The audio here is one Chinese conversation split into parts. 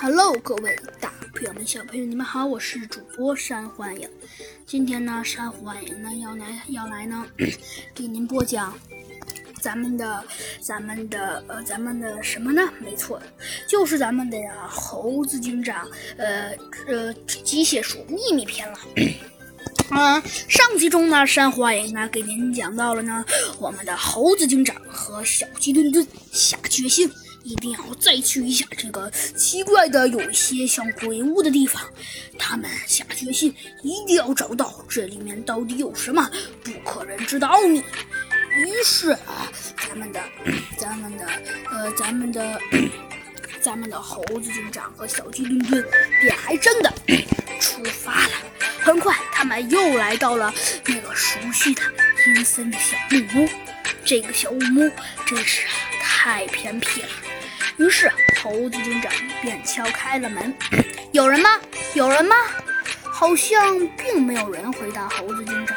Hello，各位大朋友们、小朋友们，你们好，我是主播山欢迎。今天呢，山欢迎呢要来要来呢，给您播讲咱们的咱们的呃咱们的什么呢？没错，就是咱们的呀猴子警长呃呃机械鼠秘密篇了。嗯，上集中呢，山幻影呢给您讲到了呢，我们的猴子警长和小鸡墩墩下决心。一定要再去一下这个奇怪的、有些像鬼屋的地方。他们下决心，一定要找到这里面到底有什么不可人知的奥秘。于是啊，咱们的、咱们的、呃，咱们的、咱们的猴子警长和小鸡墩墩便还真的出发了。很快，他们又来到了那个熟悉的阴森的小木屋。这个小木屋真是太偏僻了。于是，猴子警长便敲开了门：“有人吗？有人吗？”好像并没有人回答猴子警长。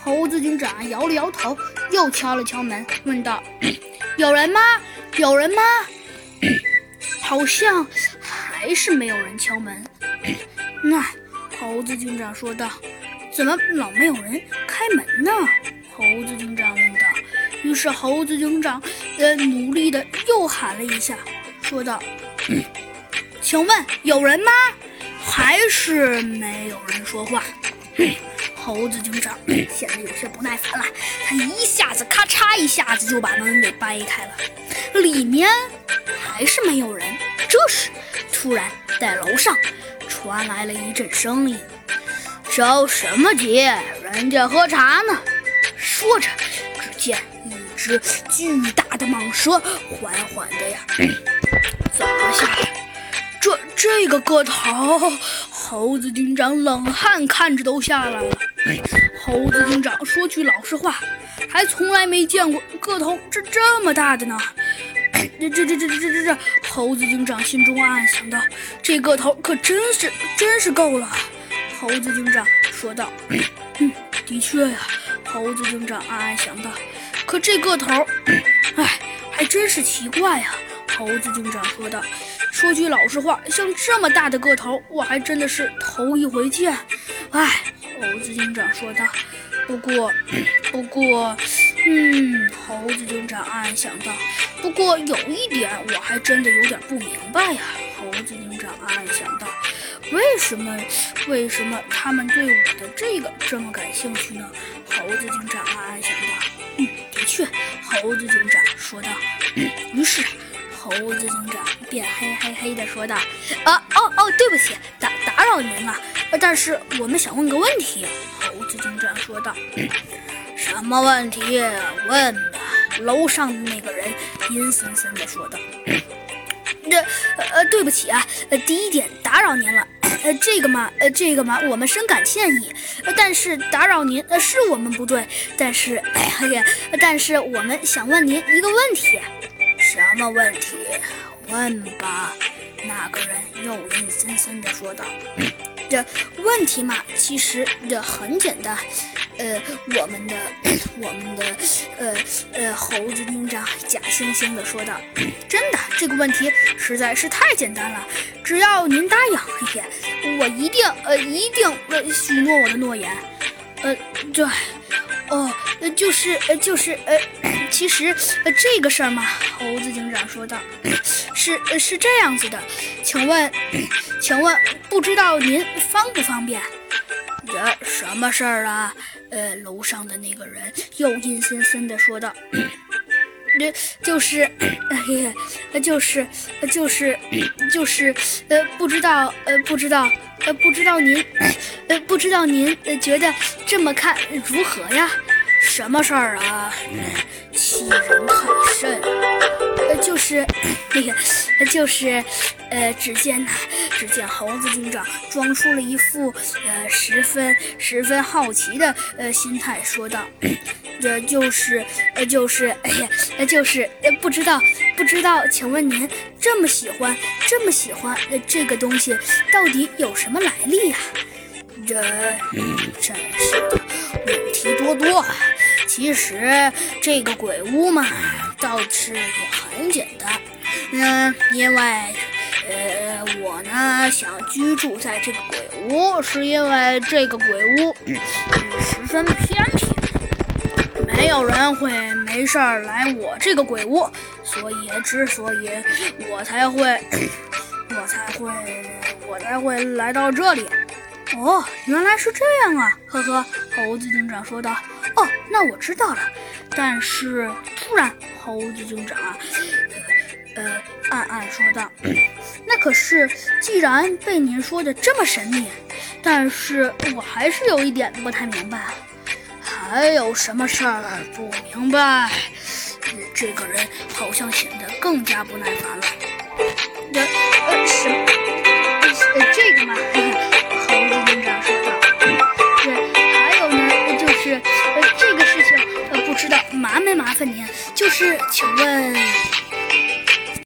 猴子警长摇了摇头，又敲了敲门，问道：“有人吗？有人吗？”好像还是没有人敲门。那猴子警长说道：“怎么老没有人开门呢？”猴子警长问道。于是猴子警长，呃，努力的又喊了一下，说道：“ 请问有人吗？”还是没有人说话。猴子警长 显得有些不耐烦了，他一下子咔嚓一下子就把门给掰开了，里面还是没有人。这时，突然在楼上传来了一阵声音：“着什么急？人家喝茶呢。”说着，只见。只巨大的蟒蛇缓缓的呀走了下来，这这个个头，猴子警长冷汗看着都下来了。猴子警长说句老实话，还从来没见过个头这这么大的呢。这这这这这这这，猴子警长心中暗暗想到，这个头可真是真是够了。猴子警长说道：“嗯，的确呀。”猴子警长暗暗想到。可这个头，哎，还真是奇怪呀！猴子警长说道：“说句老实话，像这么大的个头，我还真的是头一回见。”哎，猴子警长说道。不过，不过，嗯，猴子警长暗暗想到。不过有一点，我还真的有点不明白呀。猴子警长暗暗想到。为什么？为什么他们对我的这个这么感兴趣呢？猴子警长暗暗想到。嗯。去，猴子警长说道。于是，猴子警长便嘿嘿嘿地说道：“啊，哦哦，对不起，打打扰您了。但是我们想问个问题。”猴子警长说道。“什么问题？问吧。”楼上的那个人阴森森地说道。“这，呃，对不起啊，呃，第一点打扰您了。”呃，这个嘛，呃，这个嘛，我们深感歉意。呃，但是打扰您，呃，是我们不对。但是，哎呀，但是我们想问您一个问题。什么问题？问吧。那个人又阴森森地说道。这问题嘛，其实这很简单。呃，我们的，我们的，呃呃，猴子警长假惺惺地说道：“ 真的，这个问题实在是太简单了。只要您答应，嘿嘿，我一定，呃，一定，呃，许诺我的诺言。呃，对，哦，就是，呃，就是，呃，其实，呃，这个事儿嘛，猴子警长说道，是，是这样子的，请问，请问，不知道您方不方便？这什么事儿啊？”呃，楼上的那个人又阴森森的说道：“就是，哎呀，就是，就是，就是，呃，不知道，呃，不知道，呃，不知道您，呃，不知道您觉得这么看如何呀？什么事儿啊？欺人太甚。”呃，就是，哎呀，就是，呃，只见呐，只见猴子警长装出了一副呃十分十分好奇的呃心态，说道：“这就是，呃，就是，哎呀，呃，就是，呃，不知道，不知道，请问您这么喜欢，这么喜欢呃这个东西，到底有什么来历呀？这，真是的，问题多多。其实这个鬼屋嘛。”倒是也很简单，嗯，因为，呃，我呢想居住在这个鬼屋，是因为这个鬼屋嗯十分偏僻，没有人会没事儿来我这个鬼屋，所以之所以我才会，我才会，我才会来到这里。哦，原来是这样啊！呵呵，猴子警长说道。哦，那我知道了。但是突然，猴子警长啊，呃，暗暗说道：“那可是，既然被您说的这么神秘，但是我还是有一点不太明白。还有什么事儿不明白？”这个人好像显得更加不耐烦了。呃呃，什么？呃，这个嘛。麻没麻烦您？就是，请问。